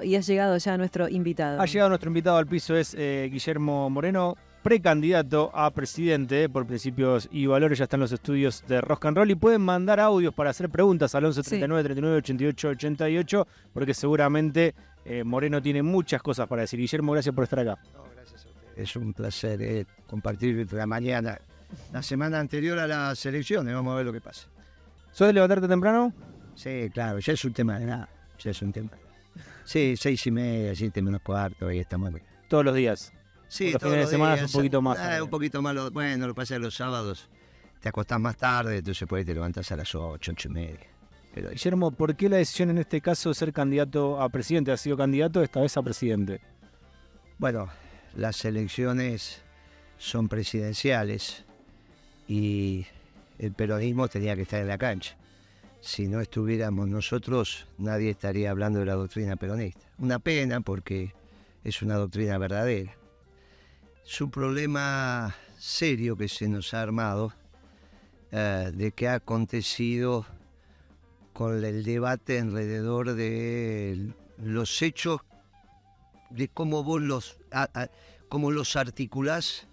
Y ha llegado ya nuestro invitado. Ha llegado nuestro invitado al piso, es eh, Guillermo Moreno, precandidato a presidente por principios y valores. Ya están los estudios de Rock and Roll y pueden mandar audios para hacer preguntas al 11 39 39 88 88, porque seguramente eh, Moreno tiene muchas cosas para decir. Guillermo, gracias por estar acá. gracias a usted. Es un placer eh, compartir la mañana, la semana anterior a las elecciones. Vamos a ver lo que pasa. ¿Sos de levantarte temprano? Sí, claro, ya es un tema de nada. Ya es un tema. Sí, seis y media, siete menos cuarto, ahí estamos. Todos los días. Sí, los fines de semana un poquito más. Ah, un poquito más. Lo, bueno, lo que pasa es que los sábados te acostás más tarde, entonces por ahí te levantas a las ocho, ocho y media. Pero, Guillermo, ¿por qué la decisión en este caso de ser candidato a presidente? ¿Ha sido candidato esta vez a presidente? Bueno, las elecciones son presidenciales y el peronismo tenía que estar en la cancha si no estuviéramos nosotros, nadie estaría hablando de la doctrina peronista. Una pena porque es una doctrina verdadera. Es un problema serio que se nos ha armado eh, de que ha acontecido con el debate alrededor de los hechos, de cómo vos los, cómo los articulás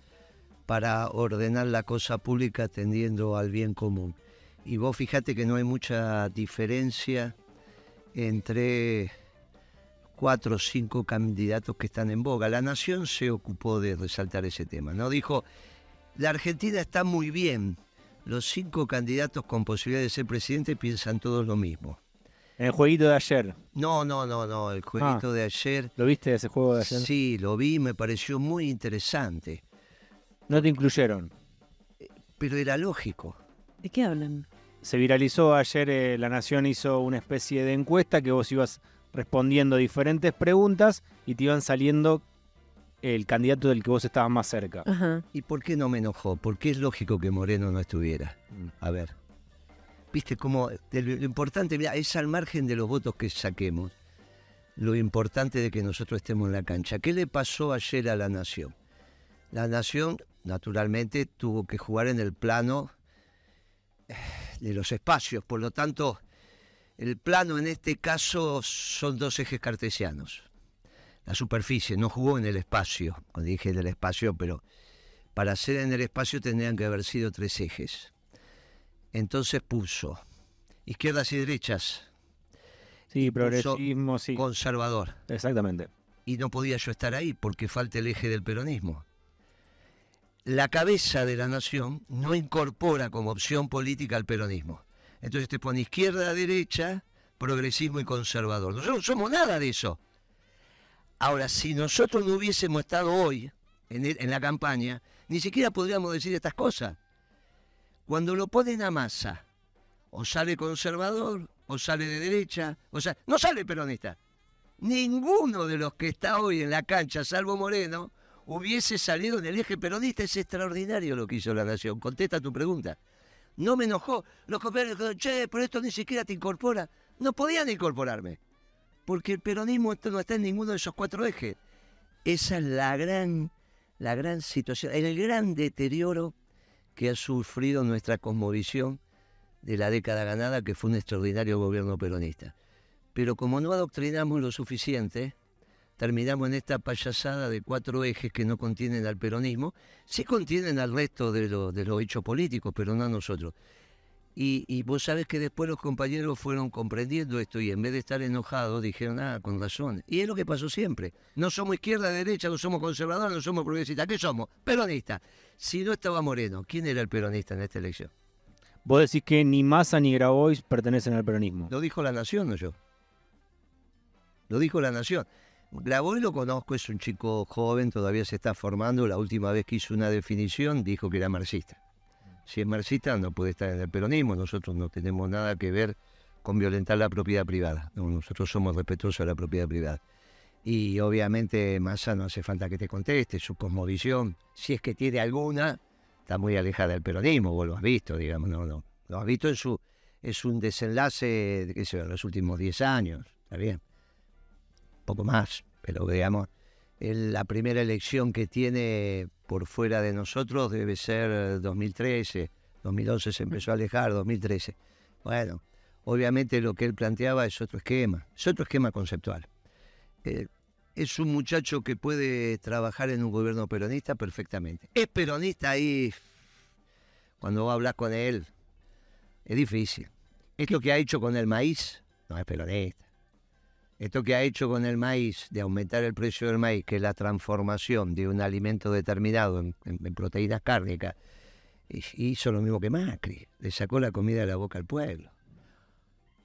para ordenar la cosa pública atendiendo al bien común. Y vos fíjate que no hay mucha diferencia entre cuatro o cinco candidatos que están en boga. La Nación se ocupó de resaltar ese tema, ¿no? Dijo, la Argentina está muy bien. Los cinco candidatos con posibilidad de ser presidente piensan todos lo mismo. En el jueguito de ayer. No, no, no, no, el jueguito ah. de ayer. ¿Lo viste ese juego de ayer? Sí, lo vi, me pareció muy interesante. No te incluyeron. Pero era lógico. ¿De qué hablan? Se viralizó ayer, eh, La Nación hizo una especie de encuesta que vos ibas respondiendo diferentes preguntas y te iban saliendo el candidato del que vos estabas más cerca. ¿Y por qué no me enojó? Porque es lógico que Moreno no estuviera. Mm. A ver. Viste cómo lo importante, mira, es al margen de los votos que saquemos, lo importante de que nosotros estemos en la cancha. ¿Qué le pasó ayer a la Nación? La Nación, naturalmente, tuvo que jugar en el plano de los espacios. Por lo tanto, el plano en este caso son dos ejes cartesianos. La superficie no jugó en el espacio, cuando dije del espacio, pero para ser en el espacio tendrían que haber sido tres ejes. Entonces puso izquierdas y derechas. Sí, progresismo, sí. Conservador. Exactamente. Y no podía yo estar ahí porque falta el eje del peronismo la cabeza de la nación no incorpora como opción política al peronismo. Entonces te pone izquierda, derecha, progresismo y conservador. Nosotros no somos nada de eso. Ahora, si nosotros no hubiésemos estado hoy en, la campaña, ni siquiera podríamos decir estas cosas. Cuando lo ponen a masa, o sale conservador, o sale de derecha, o sea, no sale peronista. Ninguno de los que está hoy en la cancha, salvo Moreno, hubiese salido en el eje peronista. Es extraordinario lo que hizo la nación. Contesta tu pregunta. No me enojó. Los compañeros dijeron, che, pero esto ni siquiera te incorpora. No podían incorporarme. Porque el peronismo no está en ninguno de esos cuatro ejes. Esa es la gran, la gran situación, el gran deterioro que ha sufrido nuestra cosmovisión de la década ganada, que fue un extraordinario gobierno peronista. Pero como no adoctrinamos lo suficiente, terminamos en esta payasada de cuatro ejes que no contienen al peronismo, sí contienen al resto de, de los hechos políticos, pero no a nosotros. Y, vos sabés que después los compañeros fueron comprendiendo esto y en vez de estar enojados dijeron, ah, con razón. Y es lo que pasó siempre. No somos izquierda, derecha, no somos conservadores, no somos progresistas. ¿Qué somos? Peronistas. Si no estaba Moreno, ¿quién era el peronista en esta elección? Vos decís que ni Massa ni Grabois pertenecen al peronismo. Lo dijo la Nación, no yo. Lo dijo la Nación. Graboy lo conozco, es un chico joven, todavía se está formando. La última vez que hizo una definición dijo que era marxista. Si es marxista no puede estar en el peronismo, nosotros no tenemos nada que ver con violentar la propiedad privada. nosotros somos respetuosos a la propiedad privada. Y obviamente Massa no hace falta que te conteste, su cosmovisión, si es que tiene alguna, está muy alejada del peronismo, vos lo has visto, digamos, no, no. Lo has visto en su, es un desenlace, de, qué sé, los últimos 10 años, está bien poco más, pero digamos, la primera elección que tiene por fuera de nosotros debe ser 2013, 2011 se empezó a alejar, 2013. Bueno, obviamente lo que él planteaba es otro esquema, es otro esquema conceptual. eh, es un muchacho que puede trabajar en un gobierno peronista perfectamente. Es peronista ahí, cuando hablas con él, es difícil. Esto que ha hecho con el maíz, no es peronista. Esto que ha hecho con el maíz, de aumentar el precio del maíz, que es la transformación de un alimento determinado en, proteínas cárnicas, hizo lo mismo que Macri, le sacó la comida de la boca al pueblo.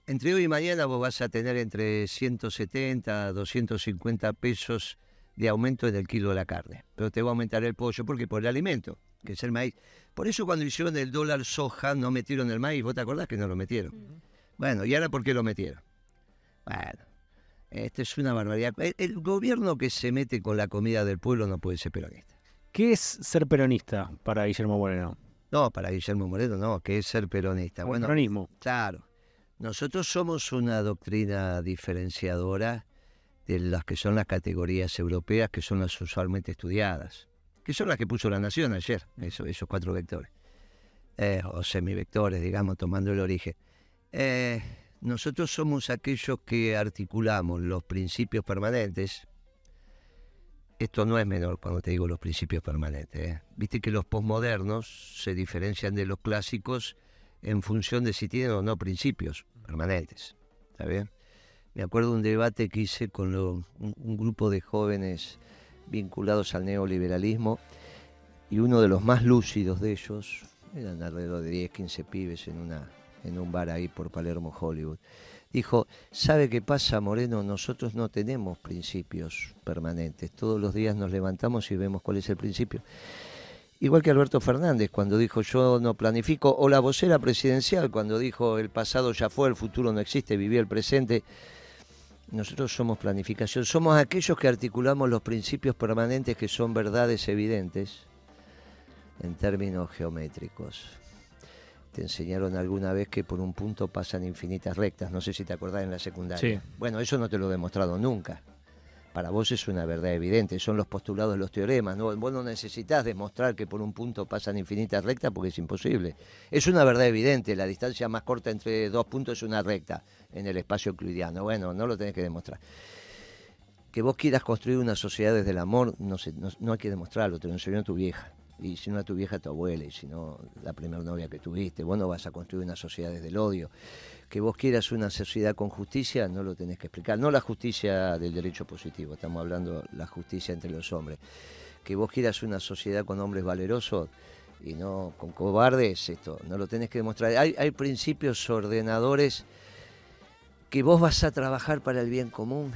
Entre hoy y mañana vos vas a tener entre 170 a 250 pesos de aumento en el kilo de la carne, pero te va a aumentar el pollo porque por el alimento, que es el maíz. Por eso cuando hicieron el dólar soja no metieron el maíz, ¿vos te acordás que no lo metieron? Bueno, ¿y ahora por qué lo metieron? Bueno, esto es una barbaridad. El, gobierno que se mete con la comida del pueblo no puede ser peronista. ¿Qué es ser peronista para Guillermo Moreno? No, para Guillermo Moreno no, ¿qué es ser peronista? Bueno, peronismo. Claro. Nosotros somos una doctrina diferenciadora de las que son las categorías europeas, que son las usualmente estudiadas, que son las que puso la Nación ayer, esos cuatro vectores, eh, o semivectores, digamos, tomando el origen. Eh, nosotros somos aquellos que articulamos los principios permanentes. Esto no es menor cuando te digo los principios permanentes. ¿eh? Viste que los posmodernos se diferencian de los clásicos en función de si tienen o no principios permanentes. ¿Está? Me acuerdo un debate que hice con un, un, grupo de jóvenes vinculados al neoliberalismo y uno de los más lúcidos de ellos, eran alrededor de 10, 15 pibes en una en un bar ahí por Palermo, Hollywood. Dijo, ¿sabe qué pasa, Moreno? Nosotros no tenemos principios permanentes. Todos los días nos levantamos y vemos cuál es el principio. Igual que Alberto Fernández cuando dijo yo no planifico, o la vocera presidencial cuando dijo el pasado ya fue, el futuro no existe, viví el presente. Nosotros somos planificación, somos aquellos que articulamos los principios permanentes que son verdades evidentes en términos geométricos te enseñaron alguna vez que por un punto pasan infinitas rectas. No sé si te acordás en la secundaria. Bueno, eso no te lo he demostrado nunca. Para vos es una verdad evidente, son los postulados de los teoremas. ¿no? Vos no necesitas demostrar que por un punto pasan infinitas rectas porque es imposible. Es una verdad evidente, la distancia más corta entre dos puntos es una recta en el espacio euclidiano. Bueno, no lo tenés que demostrar. Que vos quieras construir una sociedad desde el amor, no, no, no hay que demostrarlo, te lo enseñó tu vieja y si no a tu vieja, tu abuela, y si no la primera novia que tuviste, vos no vas a construir una sociedad desde el odio. Que vos quieras una sociedad con justicia, no lo tenés que explicar. No la justicia del derecho positivo, estamos hablando la justicia entre los hombres. Que vos quieras una sociedad con hombres valerosos y no con cobardes, esto no lo tenés que demostrar. Hay, hay principios ordenadores que vos vas a trabajar para el bien común.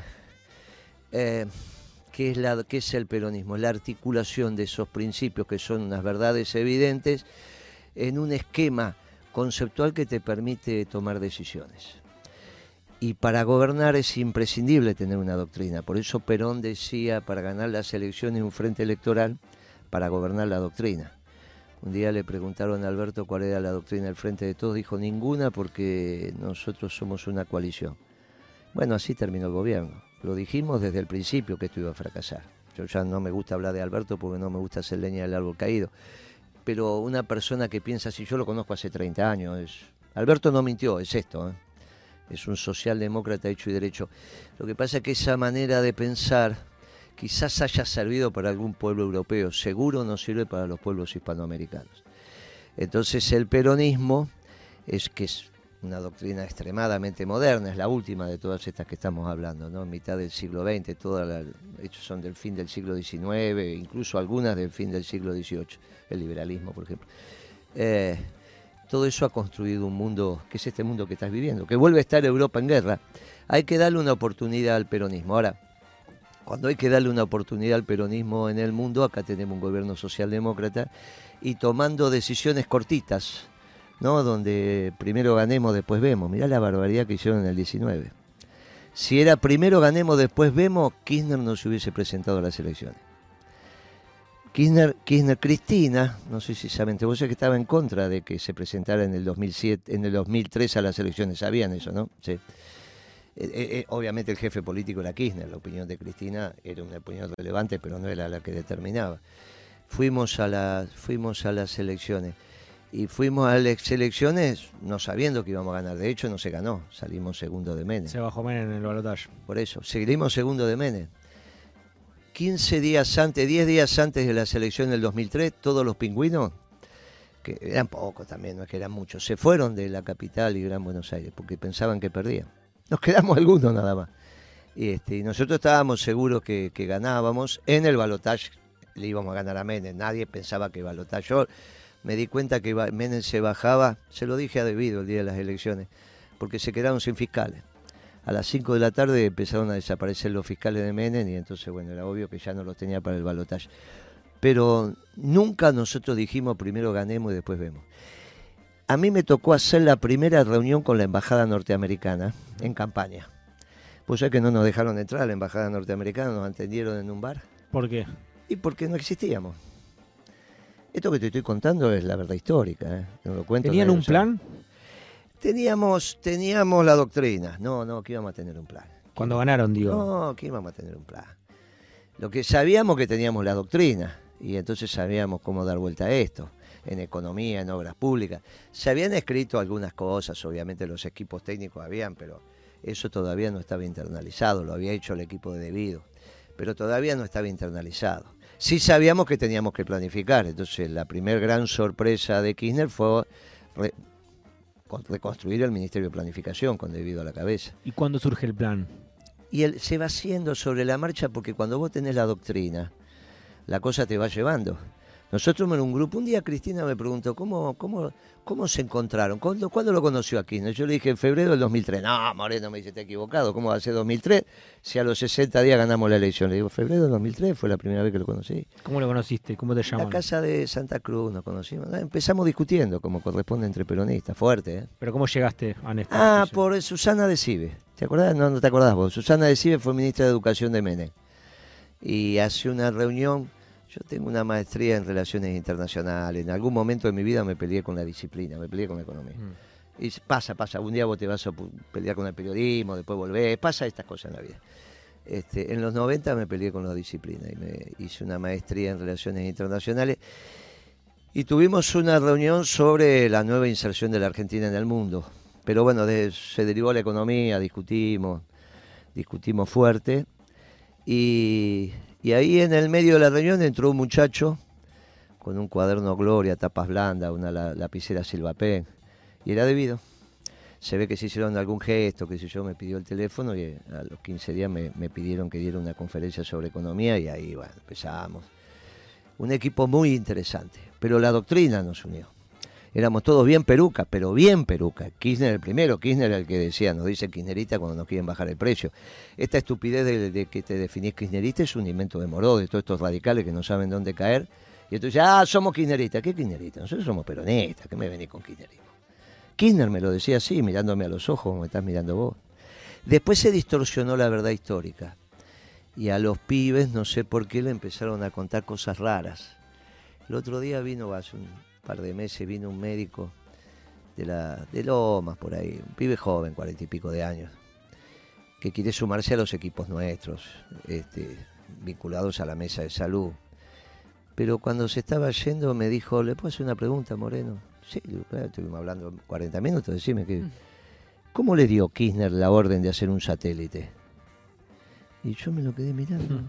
Eh, ¿Qué es, la, es el peronismo? La articulación de esos principios que son unas verdades evidentes en un esquema conceptual que te permite tomar decisiones. Y para gobernar es imprescindible tener una doctrina. Por eso Perón decía, para ganar las elecciones un frente electoral, para gobernar la doctrina. Un día le preguntaron a Alberto cuál era la doctrina del Frente de Todos, dijo ninguna porque nosotros somos una coalición. Bueno, así terminó el gobierno. Lo dijimos desde el principio que esto iba a fracasar. Yo ya no me gusta hablar de Alberto porque no me gusta hacer leña del árbol caído. Pero una persona que piensa así, yo lo conozco hace 30 años. Alberto no mintió, es esto. ¿eh? Es un socialdemócrata hecho y derecho. Lo que pasa es que esa manera de pensar quizás haya servido para algún pueblo europeo, seguro no sirve para los pueblos hispanoamericanos. Entonces el peronismo es que es una doctrina extremadamente moderna, es la última de todas estas que estamos hablando, ¿no? En mitad del siglo XX, todas las hechos son del fin del siglo XIX, incluso algunas del fin del siglo XVIII, el liberalismo, por ejemplo. Eh, todo eso ha construido un mundo, que es este mundo que estás viviendo, que vuelve a estar Europa en guerra. Hay que darle una oportunidad al peronismo. Ahora, cuando hay que darle una oportunidad al peronismo en el mundo, acá tenemos un gobierno socialdemócrata y tomando decisiones cortitas, ¿no? Donde primero ganemos, después vemos. Mirá la barbaridad que hicieron en el 19. Si era primero ganemos, después vemos, Kirchner no se hubiese presentado a las elecciones. Kirchner, Kirchner Cristina, no sé si saben, vos que estaba en contra de que se presentara en el 2007, en el 2003 a las elecciones, sabían eso, ¿no? Sí. Eh, eh, eh, obviamente el jefe político era Kirchner, la opinión de Cristina era una opinión relevante, pero no era la que determinaba. Fuimos a fuimos a las elecciones Y fuimos a las elecciones no sabiendo que íbamos a ganar. De hecho, no se ganó. Salimos segundo de Menem. Se bajó Menem en el balotaje. Por eso, seguimos segundo de Menem. 15 días antes, 10 días antes de la selección del 2003, todos los pingüinos, que eran pocos también, no es que eran muchos, se fueron de la capital y Gran Buenos Aires porque pensaban que perdían. Nos quedamos algunos nada más. Y, este, y nosotros estábamos seguros que, que ganábamos. En el balotaje le íbamos a ganar a Menem. Nadie pensaba que balotaje. Me di cuenta que Menem se bajaba, se lo dije a Debido el día de las elecciones, porque se quedaron sin fiscales. A las 5 de la tarde empezaron a desaparecer los fiscales de Menem y entonces, bueno, era obvio que ya no los tenía para el balotaje. Pero nunca nosotros dijimos primero ganemos y después vemos. A mí me tocó hacer la primera reunión con la embajada norteamericana en campaña. Pues ya que no nos dejaron entrar a la embajada norteamericana, nos atendieron en un bar. ¿Por qué? Y porque no existíamos. Esto que te estoy contando es la verdad histórica. ¿eh? No lo cuento ¿Tenían un plan? Teníamos, teníamos la doctrina. No, no, que íbamos a tener un plan. Cuando ganaron, digo. No, que íbamos a tener un plan. Lo que sabíamos que teníamos la doctrina y entonces sabíamos cómo dar vuelta a esto, en economía, en obras públicas. Se habían escrito algunas cosas, obviamente los equipos técnicos habían, pero eso todavía no estaba internalizado, lo había hecho el equipo de debido, pero todavía no estaba internalizado. Sí sabíamos que teníamos que planificar, entonces la primer gran sorpresa de Kirchner fue re- con- reconstruir el Ministerio de Planificación con debido a la cabeza. ¿Y cuándo surge el plan? Y él se va haciendo sobre la marcha porque cuando vos tenés la doctrina, la cosa te va llevando. Nosotros en un grupo, un día Cristina me preguntó, ¿cómo, cómo, cómo se encontraron? ¿Cuándo, cuándo lo conoció aquí? Yo le dije, en febrero del 2003. No, Moreno me dice, te he equivocado. ¿Cómo va a ser 2003 si a los 60 días ganamos la elección? Le digo, febrero del 2003 fue la primera vez que lo conocí. ¿Cómo lo conociste? ¿Cómo te En la llaman? casa de Santa Cruz nos conocimos. Ah, Empezamos discutiendo, como corresponde entre peronistas, fuerte, ¿eh? ¿Pero cómo llegaste a Néstor? Ah, por Susana Decibe. ¿Te acordás? No, no te acordás vos. Susana Decibe fue ministra de Educación de Menem. Y hace una reunión. Yo tengo una maestría en relaciones internacionales. En algún momento de mi vida me peleé con la disciplina, me peleé con la economía. Mm. Y pasa, pasa. Un día vos te vas a pelear con el periodismo, después volvés. Pasa estas cosas en la vida. Este, en los 90 me peleé con la disciplina y me hice una maestría en relaciones internacionales. Y tuvimos una reunión sobre la nueva inserción de la Argentina en el mundo. Pero bueno, de- se derivó la economía, discutimos, discutimos fuerte. Y, y ahí en el medio de la reunión entró un muchacho con un cuaderno Gloria, tapas blandas, una la- lapicera Silva Pen. Y era debido. Se ve que se hicieron algún gesto, que sé yo, me pidió el teléfono y eh, a los 15 días me, pidieron que diera una conferencia sobre economía y ahí, empezamos. Un equipo muy interesante, pero la doctrina nos unió. Éramos todos bien peruca, pero bien peruca. Kirchner el primero, Kirchner el que decía, nos dice Kirchnerita cuando nos quieren bajar el precio. Esta estupidez de, que te definís Kirchnerita es un invento de Moró, de todos estos radicales que no saben dónde caer. Y entonces, ah, somos Kirchneristas. ¿Qué Kirchneristas? Nosotros somos peronistas, ¿qué me venís con Kirchnerismo? Kirchner me lo decía así, mirándome a los ojos como me estás mirando vos. Después se distorsionó la verdad histórica. Y a los pibes, no sé por qué, le empezaron a contar cosas raras. El otro día vino, hace un par de meses, vino un médico de, la, de Lomas, por ahí, un pibe joven, cuarenta y pico de años, que quiere sumarse a los equipos nuestros, este, vinculados a la mesa de salud. Pero cuando se estaba yendo me dijo, ¿le puedo hacer una pregunta, Moreno? Sí, "Claro, estuvimos hablando 40 minutos, decime que... ¿Cómo le dio Kirchner la orden de hacer un satélite? Y yo me lo quedé mirando.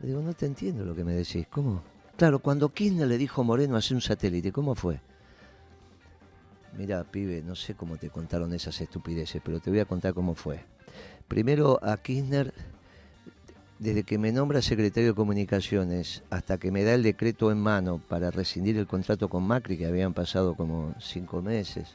Le digo, no te entiendo lo que me decís. ¿Cómo? Claro, cuando Kirchner le dijo a Moreno hacer un satélite, ¿cómo fue? Mira, pibe, no sé cómo te contaron esas estupideces, pero te voy a contar cómo fue. Primero a Kirchner, desde que me nombra secretario de Comunicaciones hasta que me da el decreto en mano para rescindir el contrato con Macri, que habían pasado como cinco meses,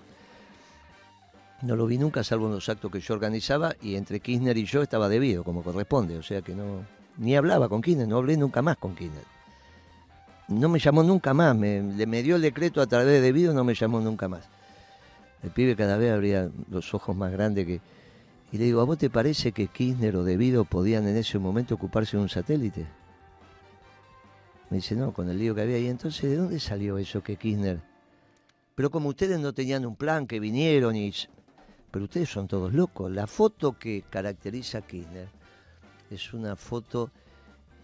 no lo vi nunca, salvo en los actos que yo organizaba, y entre Kirchner y yo estaba debido, como corresponde, o sea que no, ni hablaba con Kirchner, no hablé nunca más con Kirchner. No me llamó nunca más, me, me dio el decreto a través de debido, no me llamó nunca más. El pibe cada vez abría los ojos más grandes que... Y le digo, ¿a vos te parece que Kirchner o Debido podían en ese momento ocuparse de un satélite? Me dice, no, con el lío que había. Y entonces, ¿de dónde salió eso que Kirchner? Pero como ustedes no tenían un plan, que vinieron y... Pero ustedes son todos locos. La foto que caracteriza a Kirchner es una foto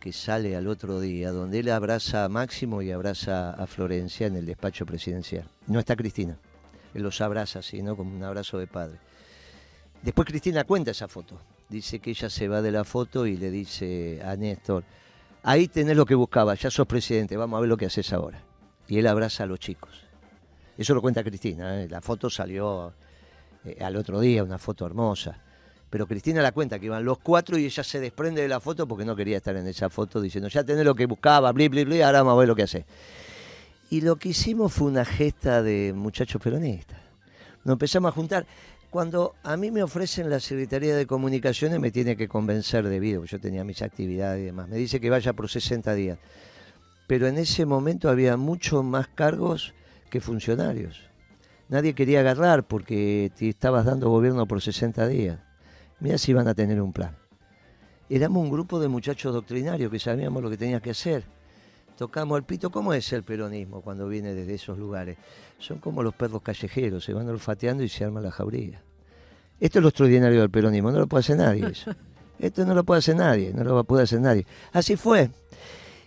que sale al otro día, donde él abraza a Máximo y abraza a Florencia en el despacho presidencial. No está Cristina. Él los abraza así, ¿no? Como un abrazo de padre. Después Cristina cuenta esa foto. Dice que ella se va de la foto y le dice a Néstor, ahí tenés lo que buscaba, ya sos presidente, vamos a ver lo que haces ahora. Y él abraza a los chicos. Eso lo cuenta Cristina. ¿eh? La foto salió eh, al otro día, una foto hermosa. Pero Cristina la cuenta que iban los cuatro y ella se desprende de la foto porque no quería estar en esa foto diciendo, ya tenés lo que buscaba, bli, bli, bli, ahora vamos a ver lo que hace. Y lo que hicimos fue una gesta de muchachos peronistas. Nos empezamos a juntar. Cuando a mí me ofrecen la Secretaría de Comunicaciones me tiene que convencer debido, yo tenía mis actividades y demás. Me dice que vaya por 60 días. Pero en ese momento había muchos más cargos que funcionarios. Nadie quería agarrar porque te estabas dando gobierno por 60 días. Mira si iban a tener un plan. Éramos un grupo de muchachos doctrinarios que sabíamos lo que tenías que hacer. Tocamos el pito. ¿Cómo es el peronismo cuando viene desde esos lugares? Son como los perros callejeros, se van olfateando y se arma la jauría. Esto es lo extraordinario del peronismo, no lo puede hacer nadie eso. Esto no lo puede hacer nadie, no lo puede hacer nadie. Así fue.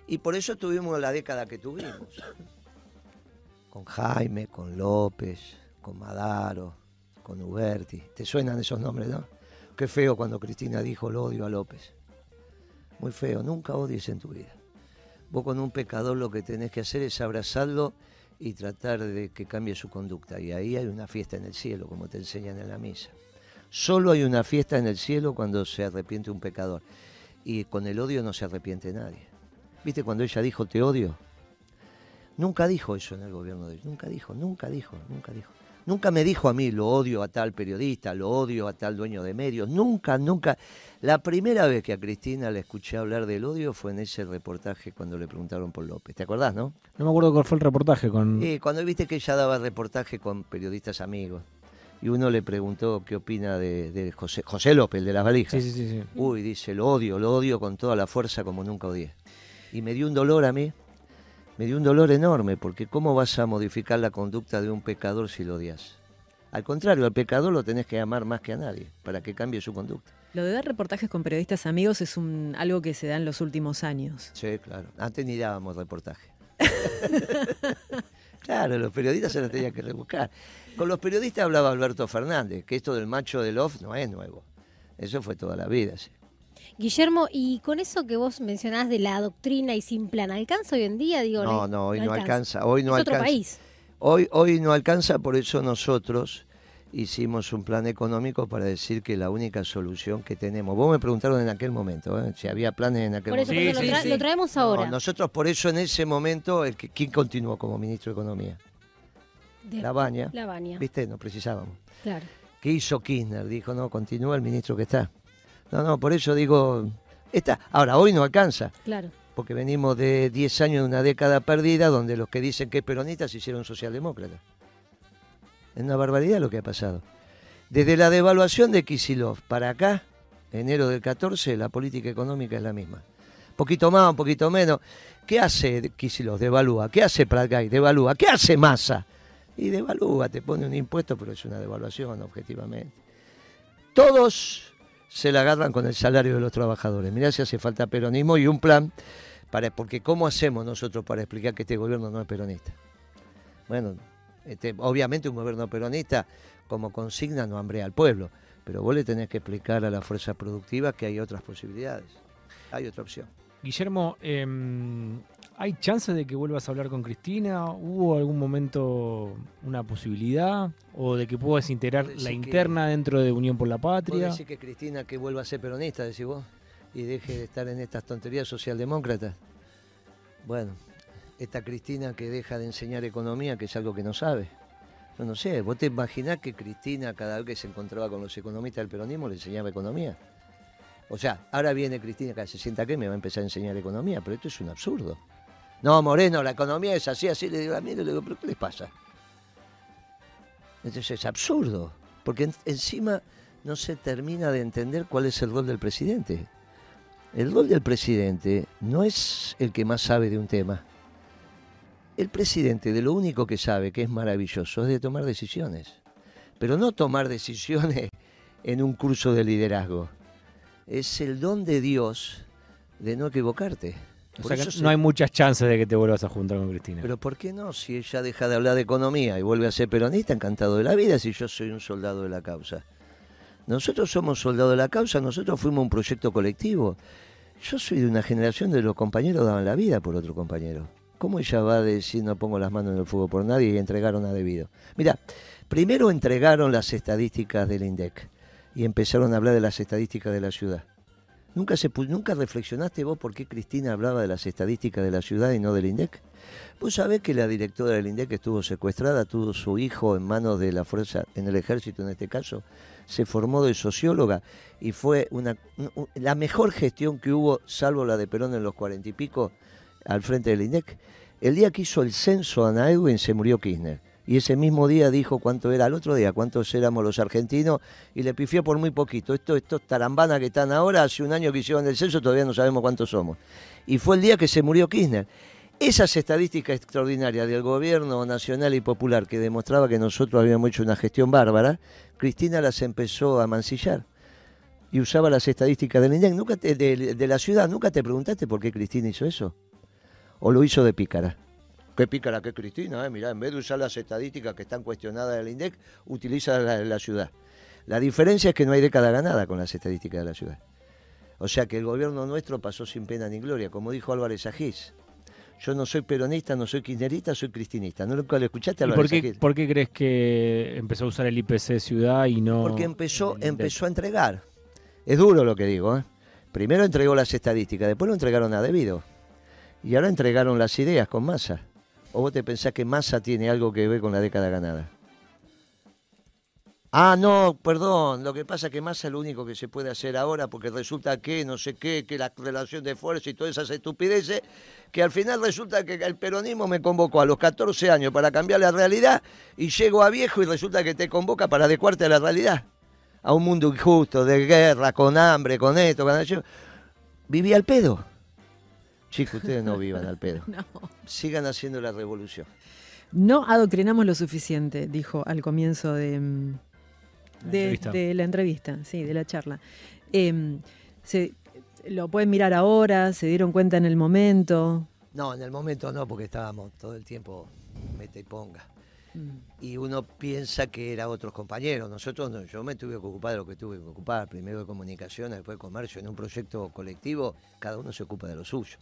Y por eso tuvimos la década que tuvimos. Con Jaime, con López, con Madaro, con Uberti. ¿Te suenan esos nombres, no? Qué feo cuando Cristina dijo lo odio a López. Muy feo, nunca odies en tu vida. Vos con un pecador lo que tenés que hacer es abrazarlo y tratar de que cambie su conducta. Y ahí hay una fiesta en el cielo, como te enseñan en la misa. Solo hay una fiesta en el cielo cuando se arrepiente un pecador. Y con el odio no se arrepiente nadie. ¿Viste cuando ella dijo te odio? Nunca dijo eso en el gobierno de ellos. Nunca dijo, nunca dijo, nunca dijo. Nunca me dijo a mí, lo odio a tal periodista, lo odio a tal dueño de medios. Nunca, nunca. La primera vez que a Cristina le escuché hablar del odio fue en ese reportaje cuando le preguntaron por López. ¿Te acordás, no? No me acuerdo cuál fue el reportaje con... Sí, cuando viste que ella daba reportaje con periodistas amigos. Y uno le preguntó qué opina de, José, José López, el de las valijas. Sí, sí, sí, Uy, dice, lo odio, lo odio con toda la fuerza como nunca odié. Y me dio un dolor a mí, me dio un dolor enorme, porque ¿cómo vas a modificar la conducta de un pecador si lo odias? Al contrario, al pecador lo tenés que amar más que a nadie para que cambie su conducta. Lo de dar reportajes con periodistas amigos es un, algo que se da en los últimos años. Sí, claro. Antes ni dábamos reportaje. claro, los periodistas se los tenían que rebuscar. Con los periodistas hablaba Alberto Fernández, que esto del macho del off no es nuevo. Eso fue toda la vida. Sí. Guillermo, y con eso que vos mencionás de la doctrina y sin plan, ¿alcanza hoy en día? Digo, no, no, hoy no, alcanza. Hoy no es alcanza. otro país. Hoy, hoy no alcanza, por eso nosotros hicimos un plan económico para decir que la única solución que tenemos. Vos me preguntaron en aquel momento ¿eh? si había planes en aquel por eso, momento. lo, traemos ahora. nosotros por eso en ese momento, el que, ¿quién continuó como ministro de Economía? la Baña. La Baña. ¿Viste? No precisábamos. Claro. ¿Qué hizo Kirchner? Dijo, no, continúa el ministro que está. No, no, por eso digo, está. Ahora, hoy no alcanza. Claro. Porque venimos de 10 años de una década perdida donde los que dicen que es peronista se hicieron socialdemócratas. Es una barbaridad lo que ha pasado. Desde la devaluación de Kisilov para acá, enero del 14, la política económica es la misma. Un poquito más, un poquito menos. ¿Qué hace Kisilov? Devalúa. ¿Qué hace Pratgay? Devalúa. ¿Qué hace Massa? Y devalúa, te pone un impuesto, pero es una devaluación objetivamente. Todos se la agarran con el salario de los trabajadores. Mirá si hace falta peronismo y un plan, para, porque ¿cómo hacemos nosotros para explicar que este gobierno no es peronista? Bueno, este, obviamente un gobierno peronista como consigna no hambrea al pueblo, pero vos le tenés que explicar a la fuerza productiva que hay otras posibilidades, hay otra opción. Guillermo, em, ¿hay chance de que vuelvas a hablar con Cristina? ¿Hubo algún momento una posibilidad? ¿O de que puedas integrar la interna dentro de Unión por la Patria? ¿Vos decís que Cristina que vuelva a ser peronista, decís vos? Y deje de estar en estas tonterías socialdemócratas. Bueno, esta Cristina que deja de enseñar economía, que es algo que no sabe. Yo no sé, ¿vos te imaginás que Cristina cada vez que se encontraba con los economistas del peronismo le enseñaba economía? O sea, ahora viene Cristina que se sienta que me va a empezar a enseñar economía, pero esto es un absurdo. No, Moreno, la economía es así, así, le digo a mí, le digo, pero ¿qué les pasa? Entonces es absurdo, porque encima no se termina de entender cuál es el rol del presidente. El rol del presidente no es el que más sabe de un tema, el presidente de lo único que sabe, que es maravilloso, es de tomar decisiones. Pero no tomar decisiones en un curso de liderazgo. Es el don de Dios de no equivocarte. O sea que se- no hay muchas chances de que te vuelvas a juntar con Cristina. Pero ¿por qué no? Si ella deja de hablar de economía y vuelve a ser peronista, encantado de la vida, si yo soy un soldado de la causa. Nosotros somos soldados de la causa, nosotros fuimos un proyecto colectivo. Yo soy de una generación de los compañeros daban la vida por otro compañero. ¿Cómo ella va a decir no pongo las manos en el fuego por nadie y entregaron a debido? Mira, primero entregaron las estadísticas del INDEC y empezaron a hablar de las estadísticas de la ciudad. ¿Nunca, se, pu- ¿Nunca reflexionaste vos por qué Cristina hablaba de las estadísticas de la ciudad y no del INDEC? Vos sabés que la directora del INDEC estuvo secuestrada, tuvo su hijo en manos de la fuerza, en el ejército en este caso, se formó de socióloga y fue la mejor gestión que hubo, salvo la de Perón en los cuarenta y pico, al frente del INDEC. El día que hizo el censo Ana Edwin se murió Kirchner. Y ese mismo día dijo cuánto era, al otro día, cuántos éramos los argentinos, y le pifió por muy poquito. Esto, estos tarambanas que están ahora, hace un año que hicieron el censo, todavía no sabemos cuántos somos. Y fue el día que se murió Kirchner. Esas estadísticas extraordinarias del gobierno nacional y popular que demostraba que nosotros habíamos hecho una gestión bárbara, Cristina las empezó a mancillar y usaba las estadísticas del INDEC. ¿Nunca te- de, de la ciudad. ¿Nunca te preguntaste por qué Cristina hizo eso? ¿O lo hizo de pícara? ¿Qué pícara que Cristina? Eh? Mirá, en vez de usar las estadísticas que están cuestionadas del INDEC, utiliza la, la ciudad. La diferencia es que no hay década ganada con las estadísticas de la ciudad. O sea que el gobierno nuestro pasó sin pena ni gloria, como dijo Álvarez Agís. Yo no soy peronista, no soy kirchnerista, soy cristinista. ¿No lo escuchaste, ¿Y Álvarez por qué, Agís? por qué crees que empezó a usar el IPC ciudad y no...? Porque empezó, empezó a entregar. Es duro lo que digo. ¿eh? Primero entregó las estadísticas, después lo entregaron a debido. Y ahora entregaron las ideas con masa. ¿O vos te pensás que masa tiene algo que ver con la década ganada? Ah, no, perdón. Lo que pasa es que Massa es lo único que se puede hacer ahora porque resulta que no sé qué, que la relación de fuerza y todas esas estupideces, que al final resulta que el peronismo me convocó a los 14 años para cambiar la realidad y llego a viejo y resulta que te convoca para adecuarte a la realidad. A un mundo injusto, de guerra, con hambre, con esto, con aquello. Viví al pedo. Chicos, ustedes no vivan al pedo. No. Sigan haciendo la revolución. No adoctrinamos lo suficiente, dijo al comienzo de, mm, La entrevista. de la entrevista, sí, de la charla. Em, se, lo pueden mirar ahora, se dieron cuenta en el momento. No, en el momento no, porque estábamos todo el tiempo mete y ponga. Mm. y uno piensa que era otros compañeros. Nosotros, no, yo me tuve que ocupar de lo que tuve que ocupar, primero de comunicación, después de comercio. En un proyecto colectivo, cada uno se ocupa de lo suyo.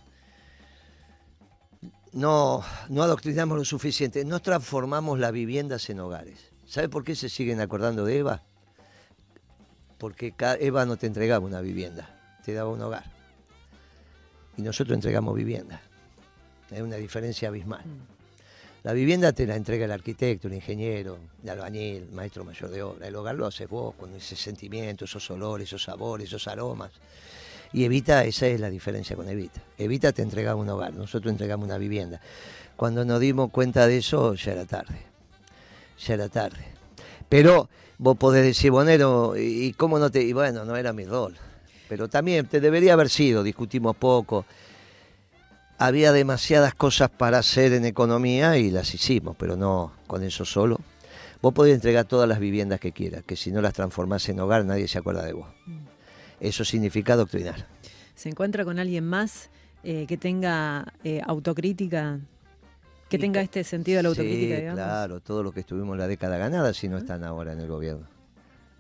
No, no adoctrinamos lo suficiente, no transformamos las viviendas en hogares. ¿Sabe por qué se siguen acordando de Eva? Porque Eva no te entregaba una vivienda, te daba un hogar. Y nosotros entregamos vivienda. Hay una diferencia abismal. La vivienda te la entrega el arquitecto, el ingeniero, el albañil, el maestro mayor de obra. El hogar lo haces vos con ese sentimiento, esos olores, esos sabores, esos aromas. Y Evita, esa es la diferencia con Evita. Evita te entregaba un hogar, nosotros entregamos una vivienda. Cuando nos dimos cuenta de eso, ya era tarde. Ya era tarde. Pero vos podés decir, Bonero, ¿y cómo no te...? Y bueno, no era mi rol. Pero también te debería haber sido, discutimos poco había demasiadas cosas para hacer en economía y las hicimos, pero no con eso solo. Vos podés entregar todas las viviendas que quieras, que si no las transformás en hogar nadie se acuerda de vos. Eso significa doctrinar. ¿Se encuentra con alguien más eh, que tenga eh, autocrítica? Que tenga este sentido de la autocrítica, sí, digamos. claro, todo lo que estuvimos en la década ganada si no están ahora en el gobierno.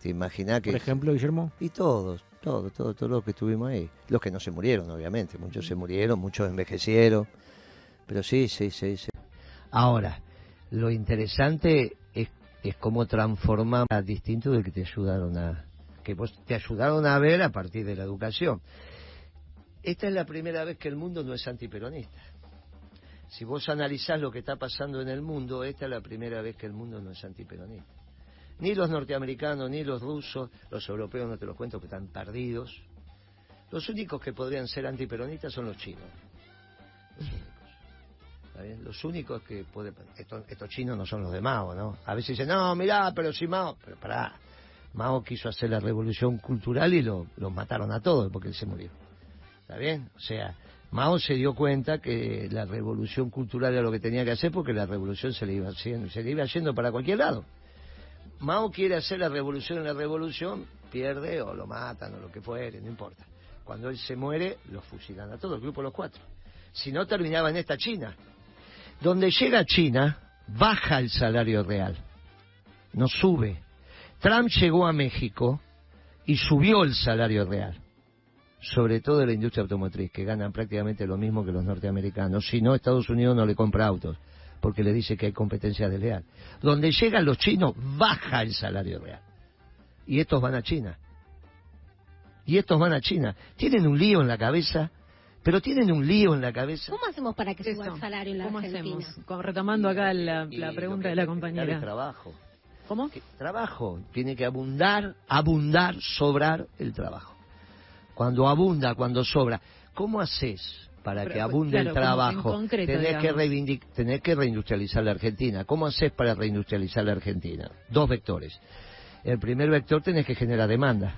¿Te imaginás que...? Por ejemplo, Guillermo. Y todos, todos, todos, todos los que estuvimos ahí. Los que no se murieron, obviamente. Muchos se murieron, muchos envejecieron. Pero sí, sí, sí, sí. Ahora, lo interesante es, es cómo transformar a distintos de que te ayudaron a... que vos te ayudaron a ver a partir de la educación. Esta es la primera vez que el mundo no es antiperonista. Si vos analizás lo que está pasando en el mundo, esta es la primera vez que el mundo no es antiperonista. Ni los norteamericanos, ni los rusos, los europeos no te los cuento que están perdidos. Los únicos que podrían ser antiperonistas son los chinos. Los únicos. ¿Está bien? Los únicos que pueden... Estos, estos chinos no son los de Mao, ¿no? A veces dicen, no, mirá, pero si Mao... Pero pará, Mao quiso hacer la revolución cultural y lo, mataron a todos porque él se murió. ¿Está bien? O sea, Mao se dio cuenta que la revolución cultural era lo que tenía que hacer porque la revolución se le iba haciendo, se le iba yendo para cualquier lado. Mao quiere hacer la revolución en la revolución, pierde o lo matan o lo que fuere, no importa. Cuando él se muere, los fusilan a todos, el grupo los cuatro. Si no, terminaba en esta China. Donde llega China, baja el salario real, no sube. Trump llegó a México y subió el salario real, sobre todo en la industria automotriz, que ganan prácticamente lo mismo que los norteamericanos. Si no, Estados Unidos no le compra autos, porque le dice que hay competencia desleal. Donde llegan los chinos, baja el salario real. Y estos van a China. Y estos van a China. Tienen un lío en la cabeza pero tienen un lío en la cabeza. ¿Cómo hacemos para que suba el salario en la ¿Cómo Argentina? hacemos? retomando acá la, la pregunta de la compañera. es trabajo. ¿Cómo? Que- Trabajo. Tiene que abundar, abundar, sobrar el trabajo. Cuando abunda, cuando sobra. ¿Cómo haces para Pero, que abunde claro, el trabajo? concreto, tenés, que tenés que reindustrializar la Argentina. ¿Cómo haces para reindustrializar la Argentina? Dos vectores. El primer vector tenés que generar demanda.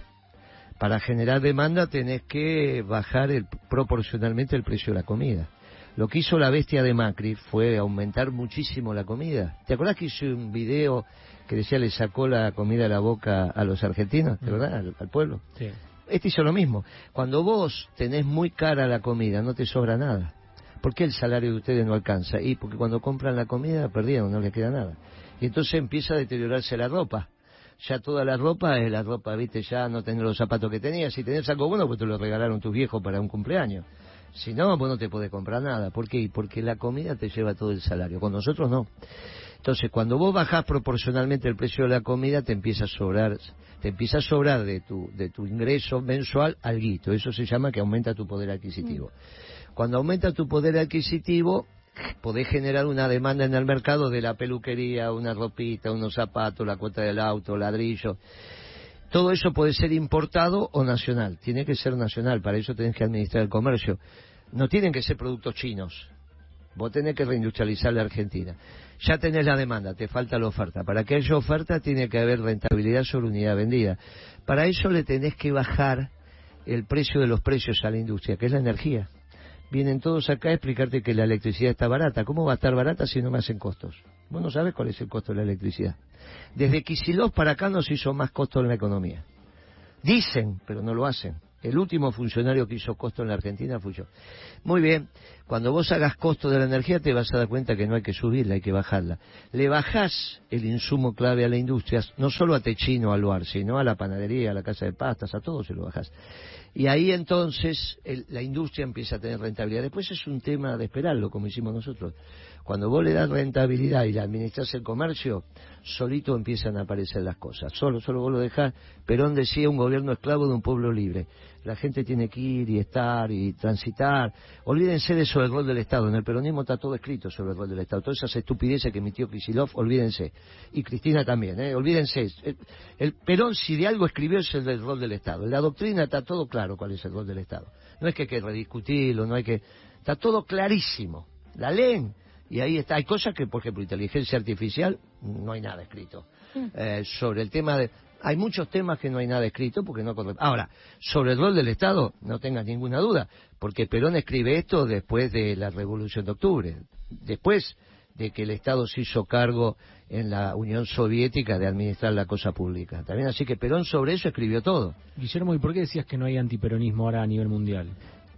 Para generar demanda tenés que bajar el- proporcionalmente el precio de la comida. Lo que hizo la bestia de Macri fue aumentar muchísimo la comida. ¿Te acordás que hice un video que decía le sacó la comida de la boca a los argentinos, ¿de verdad? Al, al pueblo. Sí. Este hizo lo mismo. Cuando vos tenés muy cara la comida, no te sobra nada. ¿Por qué el salario de ustedes no alcanza? Y porque cuando compran la comida perdieron, no les queda nada. Y entonces empieza a deteriorarse la ropa. Ya toda la ropa es la ropa, viste, ya no tenés los zapatos que tenías. Si tenés algo bueno, pues te lo regalaron tus viejos para un cumpleaños. Si no, vos no te podés comprar nada. ¿Por qué? Porque la comida te lleva todo el salario. Con nosotros no. Entonces, cuando vos bajás proporcionalmente el precio de la comida, te empieza a sobrar, te empieza a sobrar de tu, de tu ingreso mensual alguito. Eso se llama que aumenta tu poder adquisitivo. Cuando aumenta tu poder adquisitivo, podés generar una demanda en el mercado de la peluquería, una ropita, unos zapatos, la cuota del auto, ladrillo. Todo eso puede ser importado o nacional. Tiene que ser nacional, para eso tenés que administrar el comercio. No tienen que ser productos chinos. Vos tenés que reindustrializar la Argentina. Ya tenés la demanda, te falta la oferta. Para que haya oferta tiene que haber rentabilidad sobre unidad vendida. Para eso le tenés que bajar el precio de los precios a la industria, que es la energía. Vienen todos acá a explicarte que la electricidad está barata. ¿Cómo va a estar barata si no me hacen costos? Vos no sabes cuál es el costo de la electricidad. Desde Kicillof para acá nos hizo más costo en la economía. Dicen, pero no lo hacen. El último funcionario que hizo costo en la Argentina fui yo. Muy bien, cuando vos hagas costo de la energía te vas a dar cuenta que no hay que subirla, hay que bajarla. Le bajás el insumo clave a la industria, no solo a Techino, al Luar, sino a la panadería, a la casa de pastas, a todo se lo bajás. Y ahí entonces la industria empieza a tener rentabilidad. Después es un tema de esperarlo, como hicimos nosotros. Cuando vos le das rentabilidad y le administras el comercio, solito empiezan a aparecer las cosas. Solo, solo vos lo dejás. Perón decía un gobierno esclavo de un pueblo libre. La gente tiene que ir y estar y transitar. Olvídense de eso del rol del Estado. En el peronismo está todo escrito sobre el rol del Estado. Todas esas estupideces que emitió Kicillof, olvídense. Y Cristina también, ¿eh? olvídense. El, Perón, si de algo escribió, es el del rol del Estado. En la doctrina está todo claro cuál es el rol del Estado. No es que hay que rediscutirlo, no hay que... Está todo clarísimo. La leen. Y ahí está. Hay cosas que, por ejemplo, inteligencia artificial, no hay nada escrito. Eh, sobre el tema de... Hay muchos temas que no hay nada escrito porque no corre- Ahora, sobre el rol del Estado, no tengas ninguna duda, porque Perón escribe esto después de la Revolución de Octubre, después de que el Estado se hizo cargo en la Unión Soviética de administrar la cosa pública. También así que Perón sobre eso escribió todo. Guillermo, ¿y por qué decías que no hay antiperonismo ahora a nivel mundial?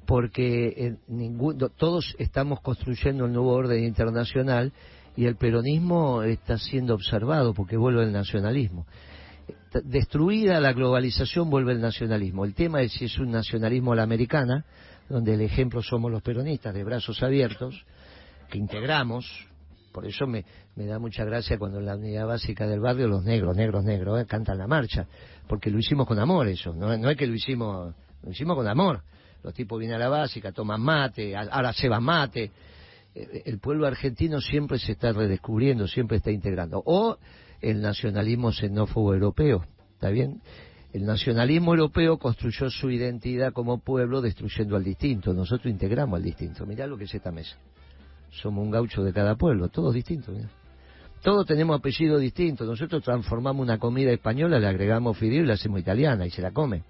Porque en ningún- no- todos estamos construyendo el nuevo orden internacional y el peronismo está siendo observado porque vuelve el nacionalismo. T- Destruida la globalización vuelve el nacionalismo. El tema es si es un nacionalismo a la americana, donde el ejemplo somos los peronistas de brazos abiertos, que integramos. Por eso me, me da mucha gracia cuando en la unidad básica del barrio los negros, negros, negros, eh, cantan la marcha, porque lo hicimos con amor eso, no, no es que lo hicimos, lo hicimos con amor. Los tipos vienen a la básica, toman mate, ahora se va mate. Eh, El pueblo argentino siempre se está redescubriendo, siempre está integrando. O el nacionalismo xenófobo europeo, ¿está bien? El nacionalismo europeo construyó su identidad como pueblo destruyendo al distinto. Nosotros integramos al distinto. Mirá lo que es esta mesa. Somos un gaucho de cada pueblo, todos distintos. mirá. Todos tenemos apellidos distintos. Nosotros transformamos una comida española, le agregamos fideo y la hacemos italiana y se la come.